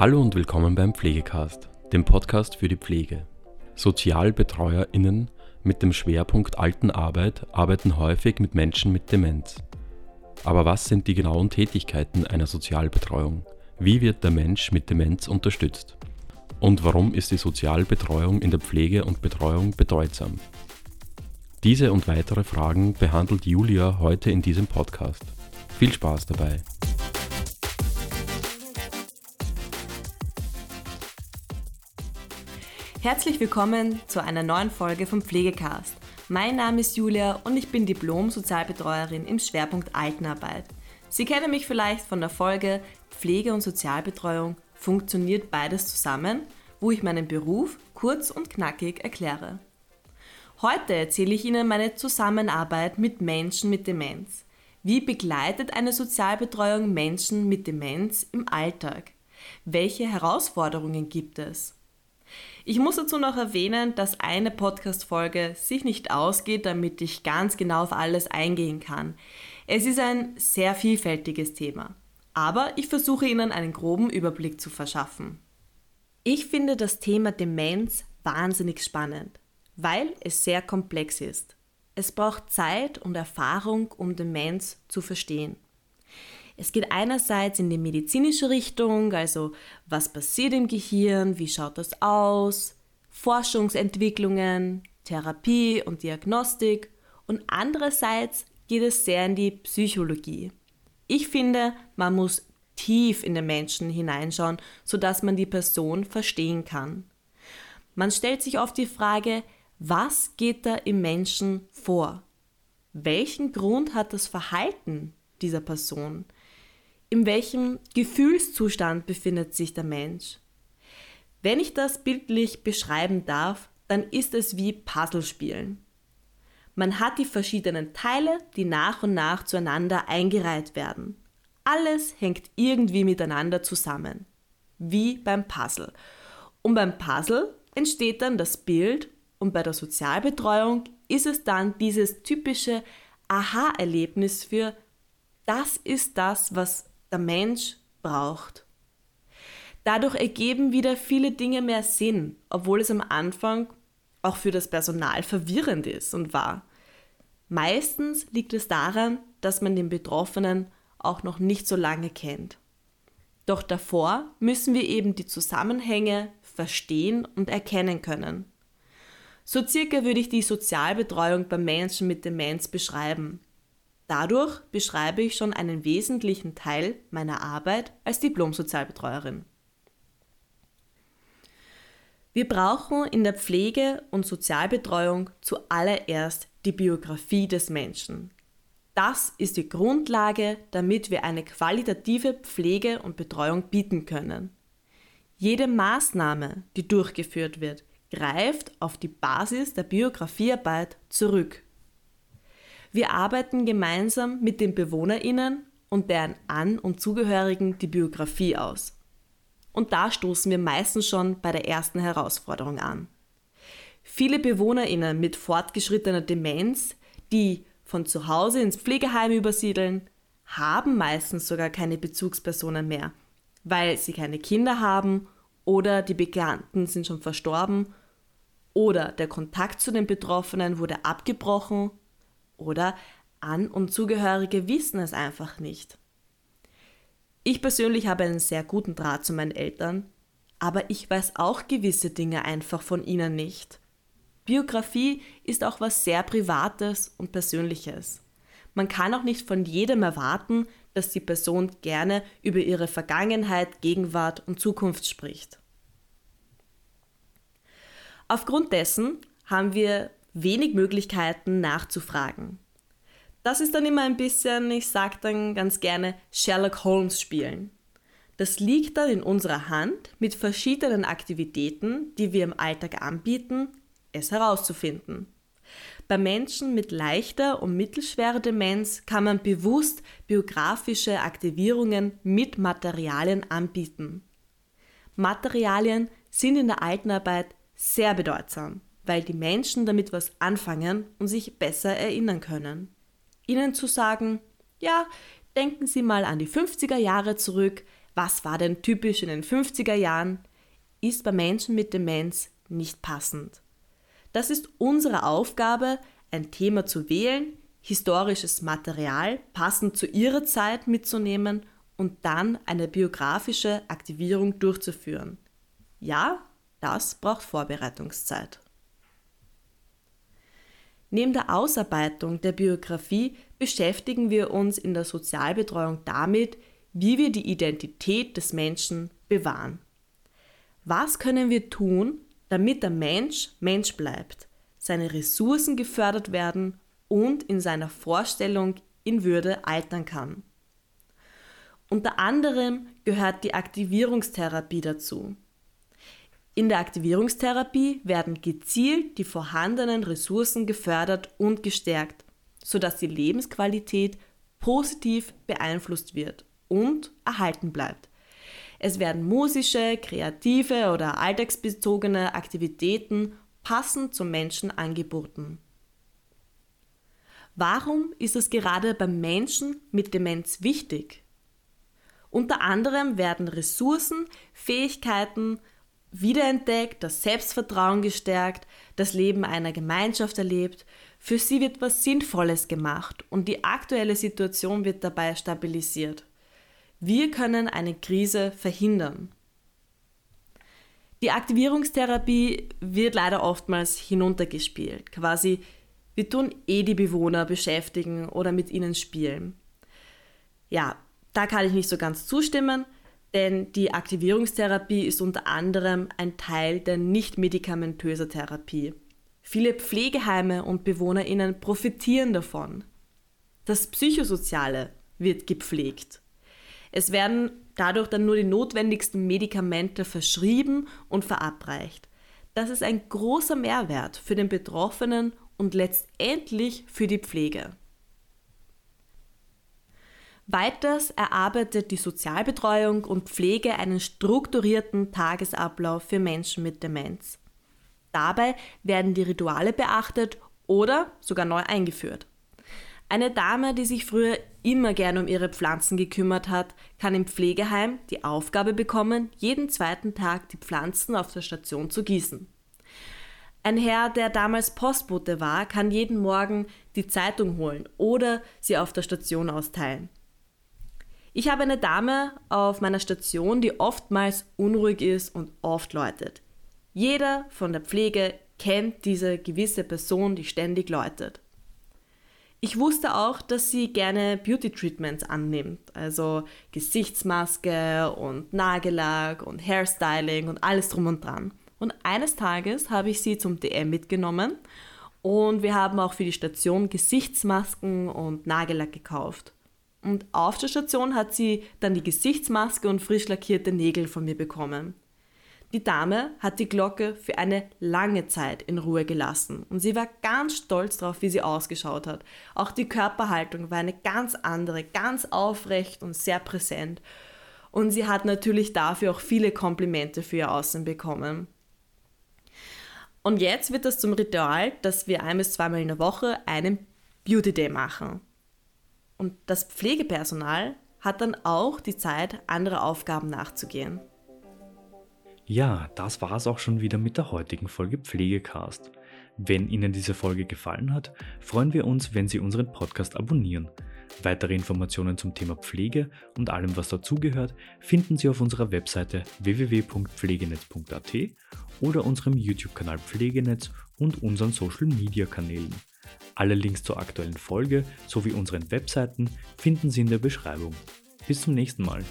Hallo und willkommen beim Pflegecast, dem Podcast für die Pflege. SozialbetreuerInnen mit dem Schwerpunkt Altenarbeit arbeiten häufig mit Menschen mit Demenz. Aber was sind die genauen Tätigkeiten einer Sozialbetreuung? Wie wird der Mensch mit Demenz unterstützt? Und warum ist die Sozialbetreuung in der Pflege und Betreuung bedeutsam? Diese und weitere Fragen behandelt Julia heute in diesem Podcast. Viel Spaß dabei! Herzlich willkommen zu einer neuen Folge vom Pflegecast. Mein Name ist Julia und ich bin Diplom-Sozialbetreuerin im Schwerpunkt Altenarbeit. Sie kennen mich vielleicht von der Folge Pflege und Sozialbetreuung funktioniert beides zusammen, wo ich meinen Beruf kurz und knackig erkläre. Heute erzähle ich Ihnen meine Zusammenarbeit mit Menschen mit Demenz. Wie begleitet eine Sozialbetreuung Menschen mit Demenz im Alltag? Welche Herausforderungen gibt es? Ich muss dazu noch erwähnen, dass eine Podcast-Folge sich nicht ausgeht, damit ich ganz genau auf alles eingehen kann. Es ist ein sehr vielfältiges Thema. Aber ich versuche Ihnen einen groben Überblick zu verschaffen. Ich finde das Thema Demenz wahnsinnig spannend, weil es sehr komplex ist. Es braucht Zeit und Erfahrung, um Demenz zu verstehen. Es geht einerseits in die medizinische Richtung, also was passiert im Gehirn, wie schaut das aus, Forschungsentwicklungen, Therapie und Diagnostik und andererseits geht es sehr in die Psychologie. Ich finde, man muss tief in den Menschen hineinschauen, sodass man die Person verstehen kann. Man stellt sich oft die Frage, was geht da im Menschen vor? Welchen Grund hat das Verhalten dieser Person? In welchem Gefühlszustand befindet sich der Mensch. Wenn ich das bildlich beschreiben darf, dann ist es wie Puzzlespielen. Man hat die verschiedenen Teile, die nach und nach zueinander eingereiht werden. Alles hängt irgendwie miteinander zusammen, wie beim Puzzle. Und beim Puzzle entsteht dann das Bild und bei der Sozialbetreuung ist es dann dieses typische Aha-Erlebnis für das ist das, was der Mensch braucht. Dadurch ergeben wieder viele Dinge mehr Sinn, obwohl es am Anfang auch für das Personal verwirrend ist und war. Meistens liegt es daran, dass man den Betroffenen auch noch nicht so lange kennt. Doch davor müssen wir eben die Zusammenhänge verstehen und erkennen können. So circa würde ich die Sozialbetreuung bei Menschen mit Demenz beschreiben. Dadurch beschreibe ich schon einen wesentlichen Teil meiner Arbeit als Diplom-Sozialbetreuerin. Wir brauchen in der Pflege- und Sozialbetreuung zuallererst die Biografie des Menschen. Das ist die Grundlage, damit wir eine qualitative Pflege und Betreuung bieten können. Jede Maßnahme, die durchgeführt wird, greift auf die Basis der Biografiearbeit zurück. Wir arbeiten gemeinsam mit den BewohnerInnen und deren An- und Zugehörigen die Biografie aus. Und da stoßen wir meistens schon bei der ersten Herausforderung an. Viele BewohnerInnen mit fortgeschrittener Demenz, die von zu Hause ins Pflegeheim übersiedeln, haben meistens sogar keine Bezugspersonen mehr, weil sie keine Kinder haben oder die Bekannten sind schon verstorben oder der Kontakt zu den Betroffenen wurde abgebrochen oder An- und Zugehörige wissen es einfach nicht. Ich persönlich habe einen sehr guten Draht zu meinen Eltern, aber ich weiß auch gewisse Dinge einfach von ihnen nicht. Biografie ist auch was sehr Privates und Persönliches. Man kann auch nicht von jedem erwarten, dass die Person gerne über ihre Vergangenheit, Gegenwart und Zukunft spricht. Aufgrund dessen haben wir wenig Möglichkeiten nachzufragen. Das ist dann immer ein bisschen, ich sage dann ganz gerne, Sherlock Holmes spielen. Das liegt dann in unserer Hand, mit verschiedenen Aktivitäten, die wir im Alltag anbieten, es herauszufinden. Bei Menschen mit leichter und mittelschwerer Demenz kann man bewusst biografische Aktivierungen mit Materialien anbieten. Materialien sind in der Altenarbeit sehr bedeutsam weil die Menschen damit was anfangen und sich besser erinnern können. Ihnen zu sagen, ja, denken Sie mal an die 50er Jahre zurück, was war denn typisch in den 50er Jahren, ist bei Menschen mit Demenz nicht passend. Das ist unsere Aufgabe, ein Thema zu wählen, historisches Material passend zu ihrer Zeit mitzunehmen und dann eine biografische Aktivierung durchzuführen. Ja, das braucht Vorbereitungszeit. Neben der Ausarbeitung der Biografie beschäftigen wir uns in der Sozialbetreuung damit, wie wir die Identität des Menschen bewahren. Was können wir tun, damit der Mensch Mensch bleibt, seine Ressourcen gefördert werden und in seiner Vorstellung in Würde altern kann? Unter anderem gehört die Aktivierungstherapie dazu. In der Aktivierungstherapie werden gezielt die vorhandenen Ressourcen gefördert und gestärkt, sodass die Lebensqualität positiv beeinflusst wird und erhalten bleibt. Es werden musische, kreative oder alltagsbezogene Aktivitäten passend zum Menschen angeboten. Warum ist es gerade beim Menschen mit Demenz wichtig? Unter anderem werden Ressourcen, Fähigkeiten, wiederentdeckt, das Selbstvertrauen gestärkt, das Leben einer Gemeinschaft erlebt. Für sie wird was Sinnvolles gemacht und die aktuelle Situation wird dabei stabilisiert. Wir können eine Krise verhindern. Die Aktivierungstherapie wird leider oftmals hinuntergespielt. Quasi, wir tun eh die Bewohner beschäftigen oder mit ihnen spielen. Ja, da kann ich nicht so ganz zustimmen. Denn die Aktivierungstherapie ist unter anderem ein Teil der nicht-medikamentöser Therapie. Viele Pflegeheime und BewohnerInnen profitieren davon. Das Psychosoziale wird gepflegt. Es werden dadurch dann nur die notwendigsten Medikamente verschrieben und verabreicht. Das ist ein großer Mehrwert für den Betroffenen und letztendlich für die Pflege. Weiters erarbeitet die Sozialbetreuung und Pflege einen strukturierten Tagesablauf für Menschen mit Demenz. Dabei werden die Rituale beachtet oder sogar neu eingeführt. Eine Dame, die sich früher immer gern um ihre Pflanzen gekümmert hat, kann im Pflegeheim die Aufgabe bekommen, jeden zweiten Tag die Pflanzen auf der Station zu gießen. Ein Herr, der damals Postbote war, kann jeden Morgen die Zeitung holen oder sie auf der Station austeilen. Ich habe eine Dame auf meiner Station, die oftmals unruhig ist und oft läutet. Jeder von der Pflege kennt diese gewisse Person, die ständig läutet. Ich wusste auch, dass sie gerne Beauty Treatments annimmt, also Gesichtsmaske und Nagellack und Hairstyling und alles drum und dran. Und eines Tages habe ich sie zum DM mitgenommen und wir haben auch für die Station Gesichtsmasken und Nagellack gekauft. Und auf der Station hat sie dann die Gesichtsmaske und frisch lackierte Nägel von mir bekommen. Die Dame hat die Glocke für eine lange Zeit in Ruhe gelassen und sie war ganz stolz darauf, wie sie ausgeschaut hat. Auch die Körperhaltung war eine ganz andere, ganz aufrecht und sehr präsent. Und sie hat natürlich dafür auch viele Komplimente für ihr Aussehen bekommen. Und jetzt wird das zum Ritual, dass wir ein bis zweimal in der Woche einen Beauty Day machen. Und das Pflegepersonal hat dann auch die Zeit, andere Aufgaben nachzugehen. Ja, das war es auch schon wieder mit der heutigen Folge Pflegecast. Wenn Ihnen diese Folge gefallen hat, freuen wir uns, wenn Sie unseren Podcast abonnieren. Weitere Informationen zum Thema Pflege und allem, was dazugehört, finden Sie auf unserer Webseite www.pflegenetz.at oder unserem YouTube-Kanal Pflegenetz und unseren Social-Media-Kanälen. Alle Links zur aktuellen Folge sowie unseren Webseiten finden Sie in der Beschreibung. Bis zum nächsten Mal.